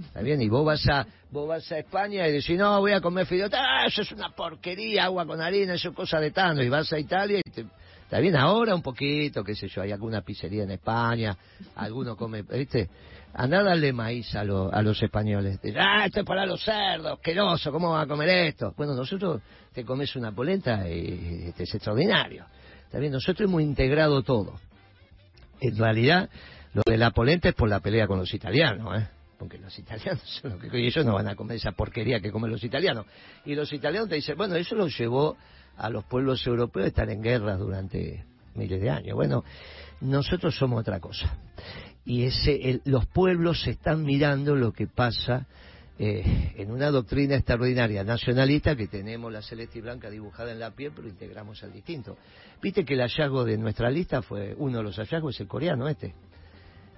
¿Está bien? Y vos vas a vos vas a España y decís, no, voy a comer fideo. ¡Ah, eso es una porquería, agua con harina, eso es cosa de Tano. Y vas a Italia y te, Está bien, ahora un poquito, qué sé yo, hay alguna pizzería en España, alguno come, ¿viste? Andá a darle maíz a, lo- a los españoles. Ah, esto es para los cerdos, asqueroso, ¿cómo van a comer esto? Bueno, nosotros te comes una polenta y este, es extraordinario. Está bien, nosotros hemos integrado todo. En realidad, lo de la polenta es por la pelea con los italianos, ¿eh? Porque los italianos son los que y ellos no van a comer esa porquería que comen los italianos. Y los italianos te dicen, bueno, eso lo llevó a los pueblos europeos a estar en guerra durante miles de años. Bueno, nosotros somos otra cosa. Y ese, el- los pueblos están mirando lo que pasa eh, en una doctrina extraordinaria nacionalista que tenemos la celeste y blanca dibujada en la piel, pero integramos al distinto. Viste que el hallazgo de nuestra lista fue, uno de los hallazgos es el coreano este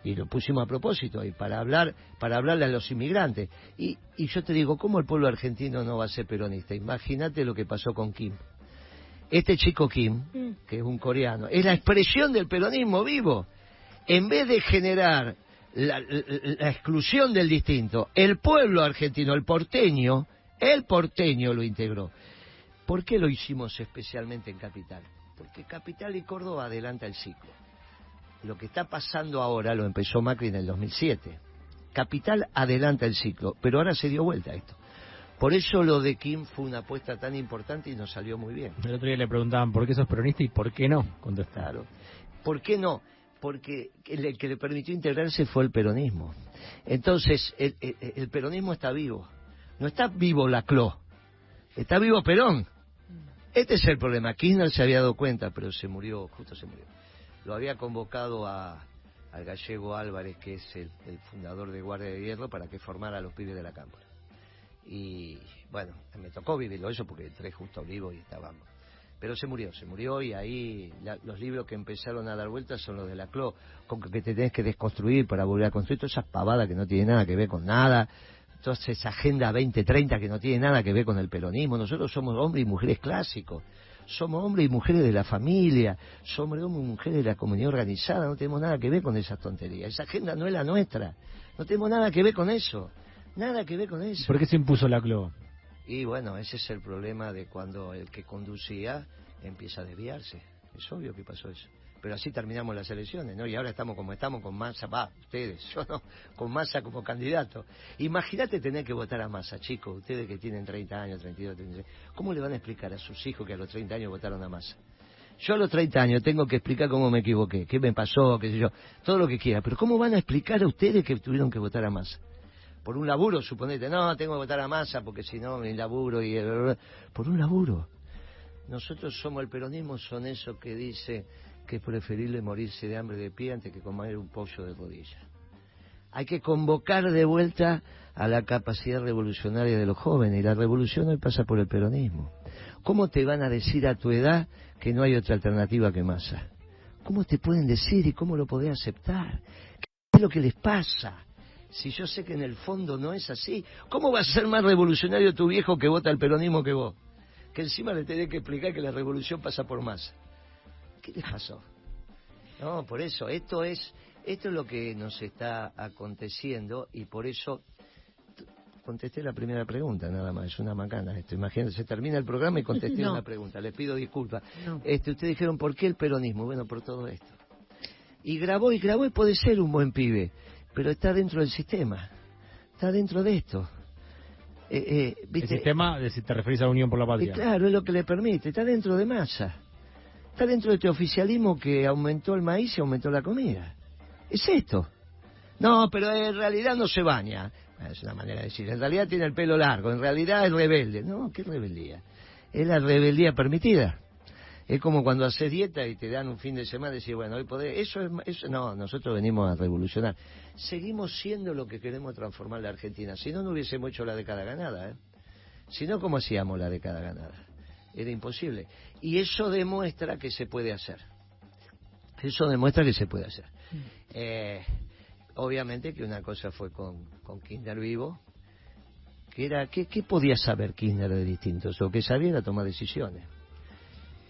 y lo pusimos a propósito y para hablar para hablarle a los inmigrantes. Y, y yo te digo cómo el pueblo argentino no va a ser peronista imagínate lo que pasó con Kim. Este chico Kim Mm. que es un coreano es la expresión del peronismo vivo. En vez de generar la, la- la exclusión del distinto el pueblo argentino el porteño el porteño lo integró. ¿por qué lo hicimos especialmente en capital? porque capital y Córdoba adelanta el ciclo lo que está pasando ahora lo empezó Macri en el 2007. Capital adelanta el ciclo, pero ahora se dio vuelta esto. Por eso lo de Kim fue una apuesta tan importante y nos salió muy bien. El otro día le preguntaban por qué sos peronista y por qué no. Contestaba. Claro. ¿Por qué no? Porque el que le permitió integrarse fue el peronismo. Entonces, el, el- el peronismo está vivo. No está vivo la CLO. Está vivo Perón. Este es el problema. Kirchner se había dado cuenta, pero se murió, justo se murió. Lo había convocado a, al gallego Álvarez, que es el, fundador de Guardia de Hierro, para que formara a los pibes de la Cámara. Y bueno, me tocó vivirlo eso porque entré justo vivo y estábamos. Pero se murió, se murió y ahí la- los libros que empezaron a dar vueltas son los de la CLO, con que te tenés que desconstruir para volver a construir, todas esas pavadas que no tienen nada que ver con nada, toda esa agenda 2030 que no tiene nada que ver con el peronismo. Nosotros somos hombres y mujeres clásicos, somos hombres y mujeres de la familia, somos hombres y mujeres de la comunidad organizada, no tenemos nada que ver con esas tonterías. Esa agenda no es la nuestra, no tenemos nada que ver con eso, nada que ver con eso. ¿Por qué se impuso la CLO? Y bueno, ese es el problema de cuando el que conducía empieza a desviarse. Es obvio que pasó eso. Pero así terminamos las elecciones, ¿no? Y ahora estamos como estamos con Massa, va, ustedes, yo no, con Massa como candidato. Imagínate tener que votar a Massa, chicos, ustedes que tienen 30 años, 32, 33. ¿Cómo le van a explicar a sus hijos que a los 30 años votaron a Massa? Yo a los 30 años tengo que explicar cómo me equivoqué, qué me pasó, qué sé yo, todo lo que quiera. Pero ¿cómo van a explicar a ustedes que tuvieron que votar a Massa? por un laburo, suponete, no, tengo que votar a masa porque si no, mi laburo y... Por un laburo. Nosotros somos el peronismo, son esos que dice que es preferible morirse de hambre de pie antes que comer un pollo de rodilla. Hay que convocar de vuelta a la capacidad revolucionaria de los jóvenes y la revolución hoy pasa por el peronismo. ¿Cómo te van a decir a tu edad que no hay otra alternativa que masa? ¿Cómo te pueden decir y cómo lo podés aceptar? ¿Qué es lo que les pasa? Si yo sé que en el fondo no es así, ¿cómo va a ser más revolucionario tu viejo que vota el peronismo que vos? Que encima le tenés que explicar que la revolución pasa por más. ¿Qué les pasó? No, por eso, esto es, esto es lo que nos está aconteciendo y por eso contesté la primera pregunta, nada más, es una macana esto. Imagínense, se termina el programa y contesté No. una pregunta, les pido disculpas. No. Este, ustedes dijeron, ¿por qué el peronismo? Bueno, por todo esto. Y grabó y grabó y puede ser un buen pibe, pero está dentro del sistema, está dentro de esto. Eh, eh, El sistema, de si te referís a la Unión por la Y Patria. claro, es lo que le permite, está dentro de masa. Está dentro de este oficialismo que aumentó el maíz y aumentó la comida. Es esto. No, pero en realidad no se baña. Es una manera de decir. En realidad tiene el pelo largo. En realidad es rebelde. No, ¿qué rebeldía? Es la rebeldía permitida. Es como cuando haces dieta y te dan un fin de semana y decís, bueno, hoy podés... Eso es... Eso... No, nosotros venimos a revolucionar. Seguimos siendo lo que queremos transformar la Argentina. Si no, no hubiésemos hecho la década ganada, ¿eh? Si no, ¿cómo hacíamos la década ganada? Era imposible. Y eso demuestra que se puede hacer. Eso demuestra que se puede hacer. Eh, obviamente que una cosa fue con, con Kirchner vivo, que era, ¿qué, qué podía saber Kirchner de distintos? Lo que sabía era tomar decisiones.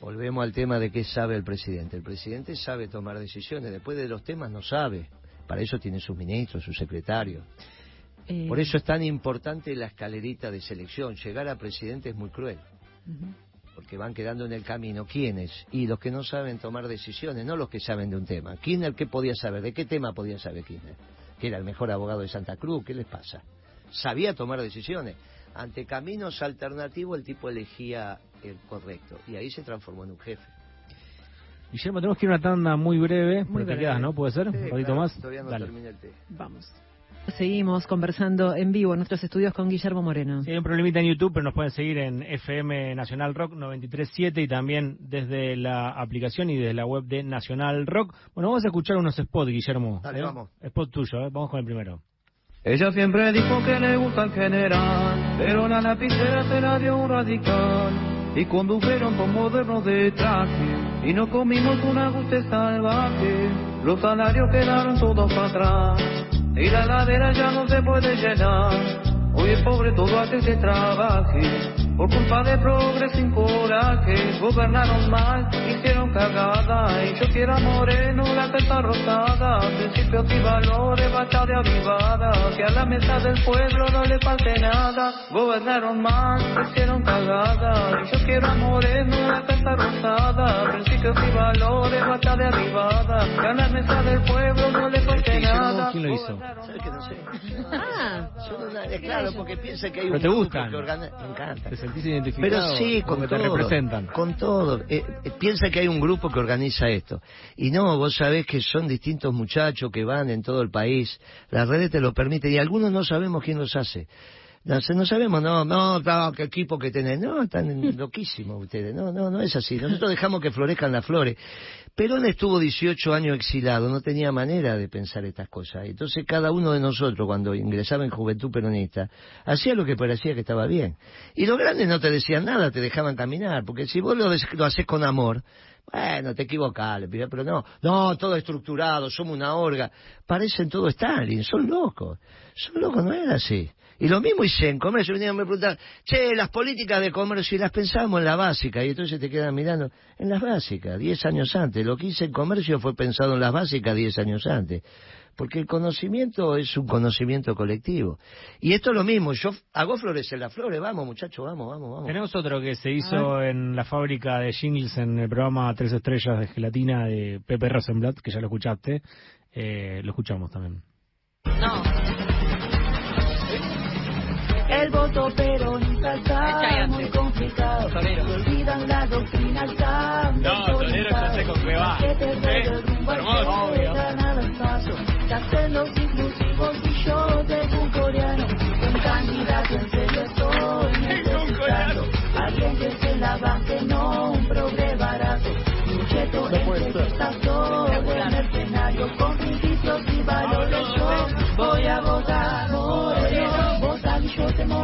Volvemos al tema de qué sabe el presidente. El presidente sabe tomar decisiones, después de los temas no sabe. Para eso tiene sus ministros, sus secretarios. Eh, Por eso es tan importante la escalerita de selección. Llegar a presidente es muy cruel. Porque van quedando en el camino. ¿Quiénes? Y los que no saben tomar decisiones, no los que saben de un tema. Kirchner, ¿qué podía saber? ¿De qué tema podía saber Kirchner? Que era el mejor abogado de Santa Cruz, ¿qué les pasa? Sabía tomar decisiones. Ante caminos alternativos el tipo elegía el correcto y ahí se transformó en un jefe. Guillermo, tenemos que ir a una tanda muy breve, Muy porque te quedas, ¿no? ¿Puede ser? Sí, ¿Un ratito claro, más? Todavía no Dale. terminé el té. Vamos. Seguimos conversando en vivo en nuestros estudios con Guillermo Moreno. Sí, hay un problemita en YouTube, pero nos pueden seguir en FM Nacional Rock 937 y también desde la aplicación y desde la web de Nacional Rock. Bueno, vamos a escuchar unos spots, Guillermo. Dale, ¿eh? vamos. Spot tuyo, ¿eh? vamos con el primero. Ella siempre dijo que le gusta el general, pero la lapicera se la dio un radical. Y condujeron con modernos de traje, y nos comimos un ajuste salvaje. Los salarios quedaron todos para atrás, y la ladera ya no se puede llenar. Hoy es pobre todo aquel que trabaje, por culpa de progres sin coraje. Gobernaron mal, hicieron cagada, y yo quiero a Moreno la testa rosada. Principios y valores, basta de avivada, que a la mesa del pueblo no le falte nada. Gobernaron mal, hicieron cagada, y yo quiero a Moreno la testa rosada. Principios y valores, basta de avivada, que a la mesa del pueblo no le falte nada. ¿quién lo hizo? ¿Sabes que no sé? Ah, Yo no- es claro, porque piensa que hay Pero un te grupo gustan. que organiza... Me encanta. ¿Te sentís identificado? Pero sí, con Porque te todo. representan. Con todo. Eh, eh, piensa que hay un grupo que organiza esto. Y no, vos sabés que son distintos muchachos que van en todo el país. Las redes te lo permiten y algunos no sabemos quién los hace. No, no sabemos, no, no, no, qué equipo que tenés. No, están loquísimos ustedes. No, no, no es así. Nosotros dejamos que florezcan las flores. Perón estuvo 18 años exilado, no tenía manera de pensar estas cosas. Entonces cada uno de nosotros, cuando ingresaba en Juventud Peronista, hacía lo que parecía que estaba bien. Y los grandes no te decían nada, te dejaban caminar, porque si vos lo, lo haces con amor, bueno, te equivocás, le pero no, no, todo estructurado, somos una orga. Parecen todo Stalin, son locos. Son locos, no era así. Y lo mismo hice en comercio, venían a me preguntar, che, las políticas de comercio, y las pensamos en la básica, y entonces te quedan mirando, en las básicas, 10 años antes. Lo que hice en comercio fue pensado en las básicas 10 años antes. Porque el conocimiento es un conocimiento colectivo. Y esto es lo mismo, yo hago florecer las flores, vamos muchachos, vamos, vamos, vamos. Tenemos otro que se hizo en la fábrica de jingles en el programa Tres Estrellas de Gelatina de Pepe Rosenblatt, que ya lo escuchaste. Eh, lo escuchamos también. El voto peronista está muy complicado. Se olvidan la doctrina al cambio. No, Torero qué va. Que al hermoso. cielo, ganar el paso. Se hacen los inclusivos y yo de un coreano. Un candidato en serio estoy necesitando. Alguien que se la banque, no un progre barato. Un cheto entre que está sobre el escenario. Con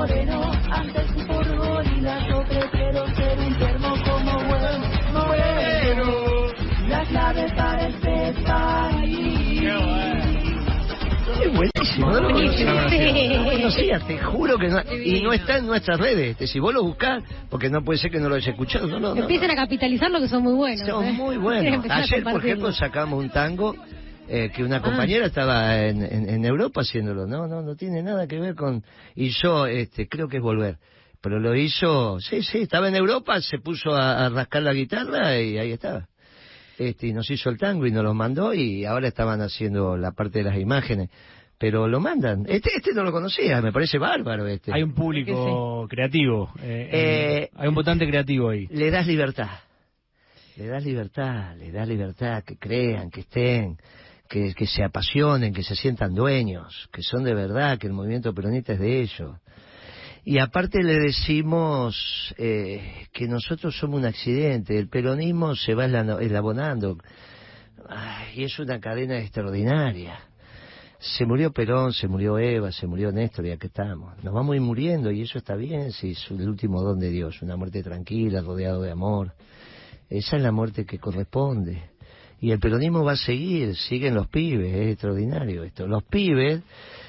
Moreno. Antes que por gorila yo prefiero ser un termo como buen Moreno. La clave para este país. Es buenísimo, no lo Buenísimo. conocía. No lo conocía, te juro que no. Y no está en nuestras redes. Este, Si vos lo buscás, porque no puede ser que no lo hayas escuchado. No, no, no. empiezan a capitalizar lo que son muy buenos. Son ¿eh? muy buenos. Ayer, por ejemplo, sacamos un tango eh, que Ah. una compañera estaba en, en- en Europa haciéndolo. No, no, no tiene nada que ver con... Y yo este, creo que es volver. Pero lo hizo... Sí, sí, estaba en Europa, se puso a, a rascar la guitarra y ahí estaba. Este, y nos hizo el tango y nos lo mandó y ahora estaban haciendo la parte de las imágenes. Pero lo mandan. Este, este no lo conocía, me parece bárbaro este. Hay un público creativo. eh, Eh, hay un votante creativo ahí. le das libertad. Le das libertad, le das libertad, que crean, que estén, que, se apasionen, que se sientan dueños, que son de verdad, que el movimiento peronista es de ellos. Y aparte le decimos eh, que nosotros somos un accidente, el peronismo se va eslabonando, y es una cadena extraordinaria. Se murió Perón, se murió Eva, se murió Néstor y aquí estamos. Nos vamos a ir muriendo y eso está bien, si es el último don de Dios, una muerte tranquila, rodeado de amor. Esa es la muerte que corresponde. Y el peronismo va a seguir, siguen los pibes, es extraordinario esto. Los pibes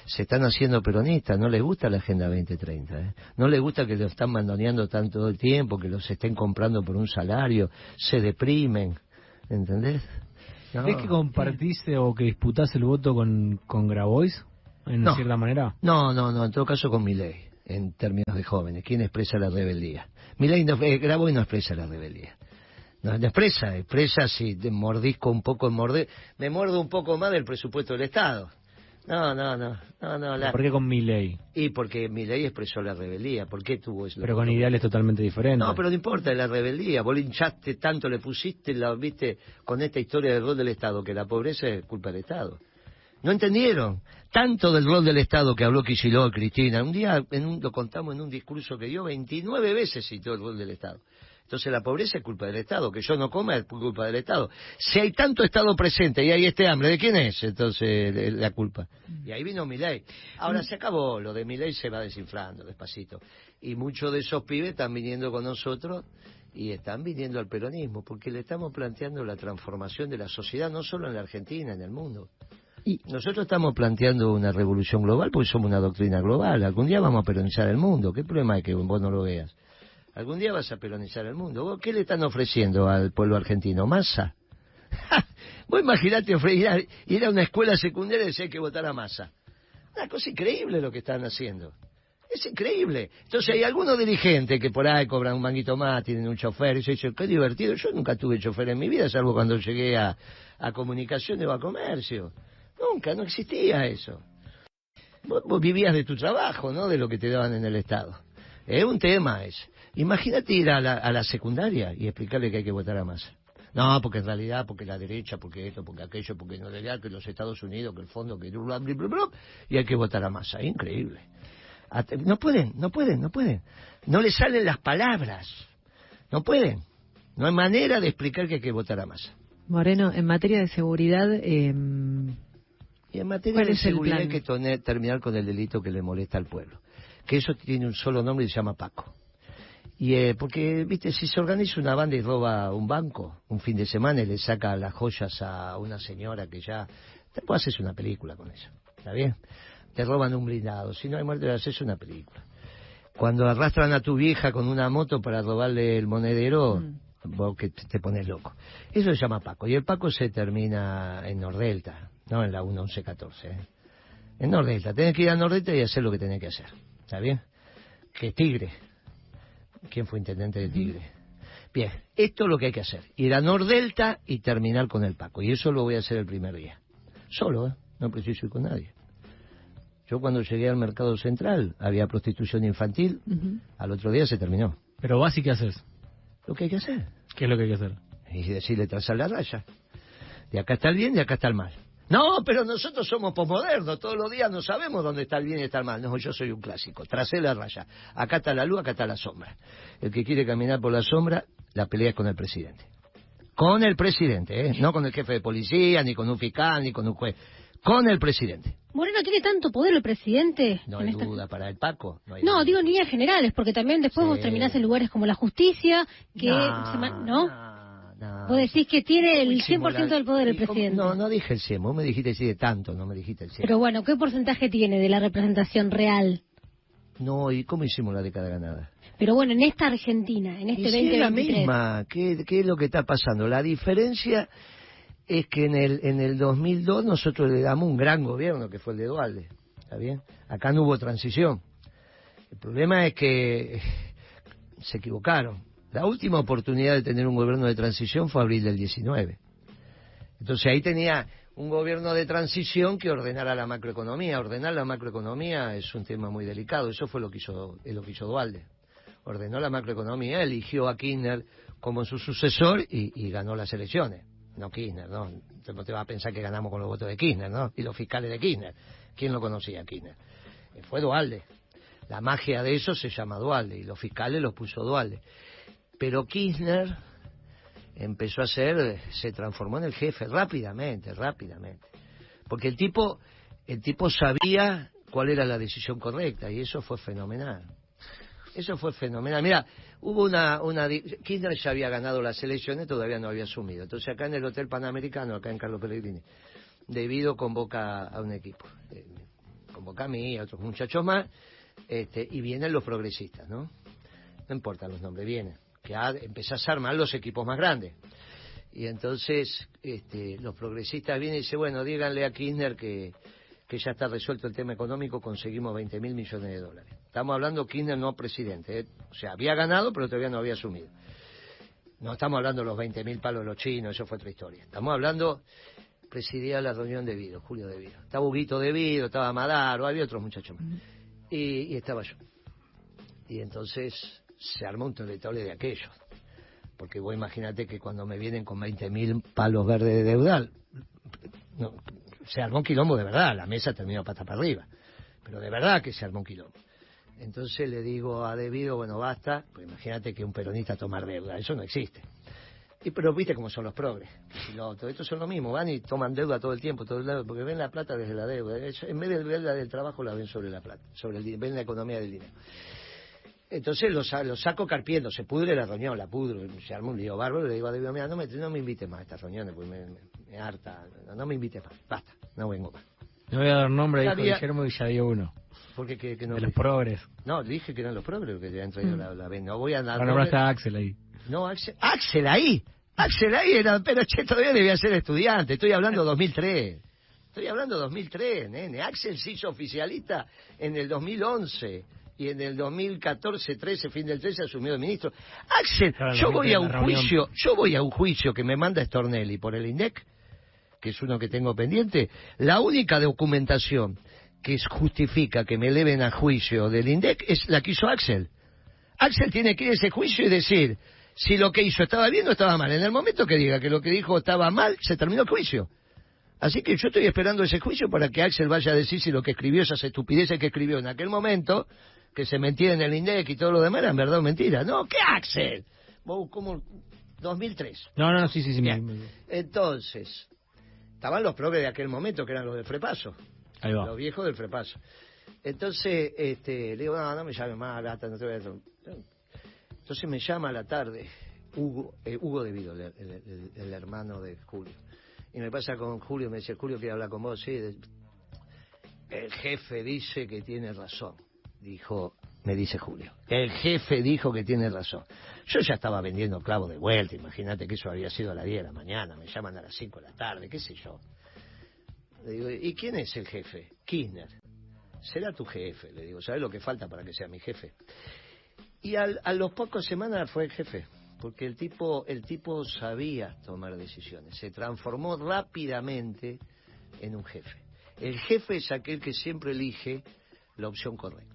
se están haciendo peronistas, no les gusta la Agenda 2030, ¿eh? no les gusta que lo están mandoneando tanto el tiempo, que los estén comprando por un salario, se deprimen, ¿entendés? No. ¿Ves que compartís eh, o que disputás el voto con, con Grabois? En No. cierta manera. No, no, no, en todo caso con mi ley. en términos de jóvenes. ¿Quién expresa la rebeldía? Milei no, eh, grabó y no expresa la rebeldía. No, no expresa, expresa si te mordisco un poco en morder, me muerdo un poco más del presupuesto del Estado. No, no, no, no, no. La... ¿Por qué con Milei? Y porque Milei expresó la rebeldía. ¿Por qué tuvo eso? Pero con ideales totalmente diferentes. No, pero no importa, la rebeldía. Vos le hinchaste tanto, le pusiste, la viste, con esta historia del rol del Estado, que la pobreza es culpa del Estado. No entendieron. Tanto del rol del Estado que habló Kicillof, Cristina. Un día en un, lo contamos en un discurso que dio 29 veces citó el rol del Estado. Entonces la pobreza es culpa del Estado, que yo no coma es culpa del Estado. Si hay tanto Estado presente y hay este hambre, ¿de quién es entonces la culpa? Y ahí vino Milei. Ahora se acabó, lo de Milei se va desinflando despacito. Y muchos de esos pibes están viniendo con nosotros y están viniendo al peronismo, porque le estamos planteando la transformación de la sociedad, no solo en la Argentina, en el mundo. Y- Nosotros estamos planteando una revolución global porque somos una doctrina global. Algún día vamos a peronizar el mundo. ¿Qué problema hay que vos no lo veas? Algún día vas a peronizar el mundo. ¿Vos qué le están ofreciendo al pueblo argentino? ¿Masa? Vos imaginate ir a, ir a una escuela secundaria y decir que votar a masa. Una cosa increíble lo que están haciendo. Es increíble. Entonces hay algunos dirigentes que por ahí cobran un manguito más, tienen un chofer, y se dicen, qué divertido. Yo nunca tuve chofer en mi vida, salvo cuando llegué a, a comunicaciones o a comercio. Nunca, no existía eso. Vos, vos vivías de tu trabajo, no de lo que te daban en el Estado. Es un tema ese. Imagínate ir a la, a la secundaria y explicarle que hay que votar a Massa. No, porque en realidad, porque la derecha, porque esto, porque aquello, porque no legal, que los Estados Unidos, que el fondo, que bla, bla, bla, bla, y hay que votar a Massa. Increíble. No pueden, no pueden, no pueden. No les salen las palabras. No pueden. No hay manera de explicar que hay que votar a Massa. Moreno, en materia de seguridad, eh, Y en materia ¿Cuál de seguridad hay que terminar con el delito que le molesta al pueblo. Que eso tiene un solo nombre y se llama Paco. Y eh, porque, viste, si se organiza una banda y roba un banco un fin de semana y le saca las joyas a una señora que ya... Te puedes hacer una película con eso, ¿está bien? Te roban un blindado. Si no hay muerte, haces una película. Cuando arrastran a tu vieja con una moto para robarle el monedero, vos que te te pones loco. Eso se llama Paco. Y el Paco se termina en Nordelta, no en la 1114. ¿eh? En Nordelta. Tenés que ir a Nordelta y hacer lo que tenés que hacer. ¿Está bien? Que Tigre. ¿Quién fue intendente de Tigre? Bien, esto es lo que hay que hacer. Ir a Nordelta y terminar con el Paco. Y eso lo voy a hacer el primer día. Solo, ¿eh? No preciso ir con nadie. Yo cuando llegué al mercado central había prostitución infantil. Al otro día se terminó. Pero vas y qué haces. Lo que hay que hacer. ¿Qué es lo que hay que hacer? Y decirle trazar la raya. De acá está el bien, de acá está el mal. No, pero nosotros somos posmodernos, todos los días no sabemos dónde está el bien y está el mal. No, yo soy un clásico, tracé la raya. Acá está la luz, acá está la sombra. El que quiere caminar por la sombra, la pelea es con el presidente. Con el presidente, ¿eh? No con el jefe de policía, ni con un fiscal, ni con un juez. Con el presidente. Moreno, ¿tiene tanto poder el presidente? No hay esta- duda para el Paco. No, hay No, duda. digo en líneas generales, porque también después vos terminás en lugares como la justicia, que No, se ma- ¿no? no, no. Vos decís que tiene el ¿Cómo hicimos 100% la- del poder el presidente. No, no dije el 100, vos me dijiste sí de tanto, no me dijiste el 100. Pero bueno, ¿qué porcentaje tiene de la representación real? No, ¿y cómo hicimos la década ganada? Pero bueno, en esta Argentina, en este Y si es la 2023. misma, ¿Qué, ¿qué es lo que está pasando? La diferencia es que en el, en el 2002 nosotros le damos un gran gobierno, que fue el de Dualde, ¿está bien? Acá no hubo transición. El problema es que eh, se equivocaron. La última oportunidad de tener un gobierno de transición fue abril del 19. Entonces ahí tenía un gobierno de transición que ordenara la macroeconomía. Ordenar la macroeconomía es un tema muy delicado. Eso fue lo que hizo, lo que hizo Dualde. Ordenó la macroeconomía, eligió a Kirchner como su sucesor y, y ganó las elecciones. No Kirchner, ¿no? No te vas a pensar que ganamos con los votos de Kirchner, ¿no? Y los fiscales de Kirchner. ¿Quién lo conocía Kirchner? Eh, Fue Dualde. La magia de eso se llama Dualde y los fiscales los puso Dualde. Pero Kirchner empezó a ser, se transformó en el jefe rápidamente, rápidamente. Porque el tipo, el tipo sabía cuál era la decisión correcta y eso fue fenomenal. Eso fue fenomenal. Mira, hubo una, una... Kirchner ya había ganado las elecciones, todavía no había asumido. Entonces acá en el Hotel Panamericano, acá en Carlos Pellegrini, debido convoca a un equipo. Eh, convoca a mí y a otros muchachos más, este, y vienen los progresistas, ¿no? No importan los nombres, vienen. Que ha, empezás a armar los equipos más grandes. Y entonces este, los progresistas vienen y dicen, bueno, díganle a Kirchner que, que ya está resuelto el tema económico, conseguimos 20 mil millones de dólares. Estamos hablando Kirchner no presidente, ¿eh? o sea, había ganado, pero todavía no había asumido. No estamos hablando de los 20 mil palos de los chinos, eso fue otra historia. Estamos hablando, presidía la reunión de Vido, Julio de Vido. Estaba Huguito de Vido, estaba Madaro, había otros muchachos más. Y, y estaba yo. Y entonces se armó un toletole de aquellos. Porque vos imagínate que cuando me vienen con 20 mil palos verdes de deudal, no, se armó un quilombo de verdad, la mesa terminó pata para arriba. Pero de verdad que se armó un quilombo. Entonces le digo a Debido, bueno, basta, pues imagínate que un peronista tomar deuda, eso no existe. Y pero viste cómo son los progres, y los otros, estos son lo mismo, van y toman deuda todo el tiempo, todo el lado, porque ven la plata desde la deuda. En vez de ver la del trabajo, la ven sobre la plata, sobre el, ven la economía del dinero. Entonces lo, lo saco carpiendo, se pudre la reunión, la pudro, se arma un lío bárbaro, le digo a David, mira, no me, no me invites más a estas reuniones, porque me, me- me harta, no, no me invites más, basta, no vengo más. No voy a dar nombre, dijo Guillermo y ya dio uno. Porque que, que no, De los progres. no, dije que eran los progres que habían traído la, la no voy a dar Ahora nombraste a Axel ahí. No, Axel, Axel ahí, Axel ahí era, pero che, todavía debía ser estudiante, estoy hablando 2003. Estoy hablando 2003, nene. Axel se hizo oficialista en el 2011 y en el 2014, 13, fin del 13 asumió de ministro. Axel, Claro, yo voy a un juicio, yo voy a un juicio que me manda Stornelli por el INDEC, que es uno que tengo pendiente. La única documentación que justifica que me eleven a juicio del INDEC es la que hizo Axel. Axel tiene que ir a ese juicio y decir si lo que hizo estaba bien o estaba mal. En el momento que diga que lo que dijo estaba mal, se terminó el juicio. Así que yo estoy esperando ese juicio para que Axel vaya a decir si lo que escribió, esas estupideces que escribió en aquel momento, que se mentía en el INDEC y todo lo demás, eran verdad o mentira. No, ¿qué Axel? Vos, ¿cómo? 2003. No, no, no, sí, sí, sí. Bien. me- Entonces, estaban los progres de aquel momento, que eran los del Frepaso. Ahí va. Los viejos del Frepaso. Entonces, este, le digo, no, no me llames más, gata, no te voy a... Entonces me llama a la tarde Hugo, eh, Hugo De Vido, el, el- el- el hermano de Julio. Y me pasa con Julio, me dice, Julio quiere hablar con vos, sí. de- El jefe dice que tiene razón, dijo, me dice Julio. El jefe dijo que tiene razón. Yo ya estaba vendiendo clavos de vuelta, imagínate que eso había sido a las 10 de la mañana, me llaman a las 5 de la tarde, qué sé yo. Le digo, ¿y quién es el jefe? Kirchner. Será tu jefe, le digo, ¿sabes lo que falta para que sea mi jefe? Y a los pocos semanas fue el jefe, porque el tipo, el tipo sabía tomar decisiones, se transformó rápidamente en un jefe. El jefe es aquel que siempre elige la opción correcta,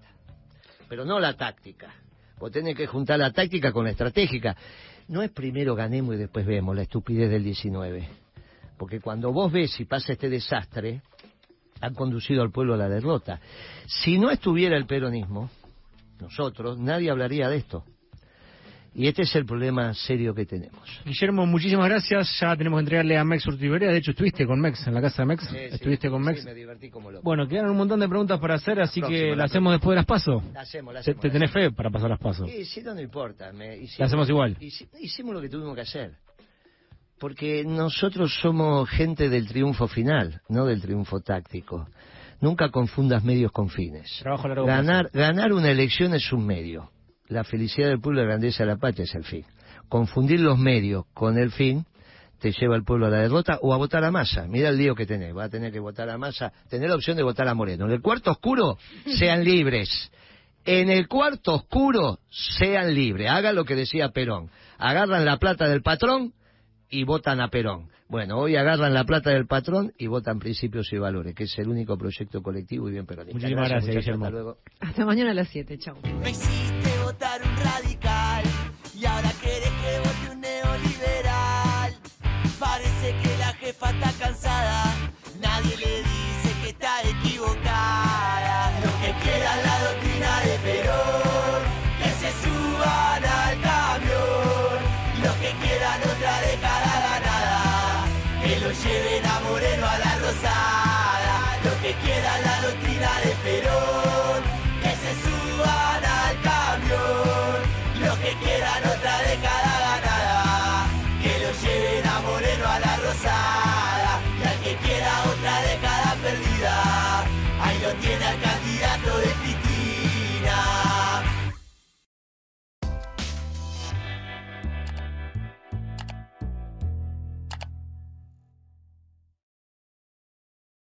pero no la táctica. Vos tenés que juntar la táctica con la estratégica. No es primero ganemos y después vemos la estupidez del 19. Porque cuando vos ves si pasa este desastre, han conducido al pueblo a la derrota. Si no estuviera el peronismo, nosotros, nadie hablaría de esto. Y este es el problema serio que tenemos. Guillermo, muchísimas gracias. Ya tenemos que entregarle a Mex Urtiberea. De hecho, estuviste con Mex en la casa de Mex. Sí, sí, estuviste con sí, Mex. me divertí como loco. Bueno, quedan un montón de preguntas para hacer, así que la la hacemos después de las pasos. La hacemos, la ¿Te, hacemos. te la tenés hacemos. fe para pasar las pasos? Sí, sí, no, importa. me- hicimos- La hacemos igual. hici- Hicimos lo que tuvimos que hacer. Porque nosotros somos gente del triunfo final, no del triunfo táctico. Nunca confundas medios con fines. Trabajo largo Ganar, ganar una elección es un medio. La felicidad del pueblo y la grandeza de la patria es el fin. Confundir los medios con el fin te lleva al pueblo a la derrota o a votar a masa. Mira el lío que tenés. Va a tener que votar a masa. Tener la opción de votar a Moreno. En el cuarto oscuro, sean libres. En el cuarto oscuro, sean libres. Hagan lo que decía Perón. Agarran la plata del patrón y votan a Perón. Bueno, hoy agarran la plata del patrón y votan principios y valores, que es el único proyecto colectivo y bien peronista. Muchísimas gracias. Guillermo. Hasta luego. Hasta mañana a las 7. Chao. Votar un radical. Y ahora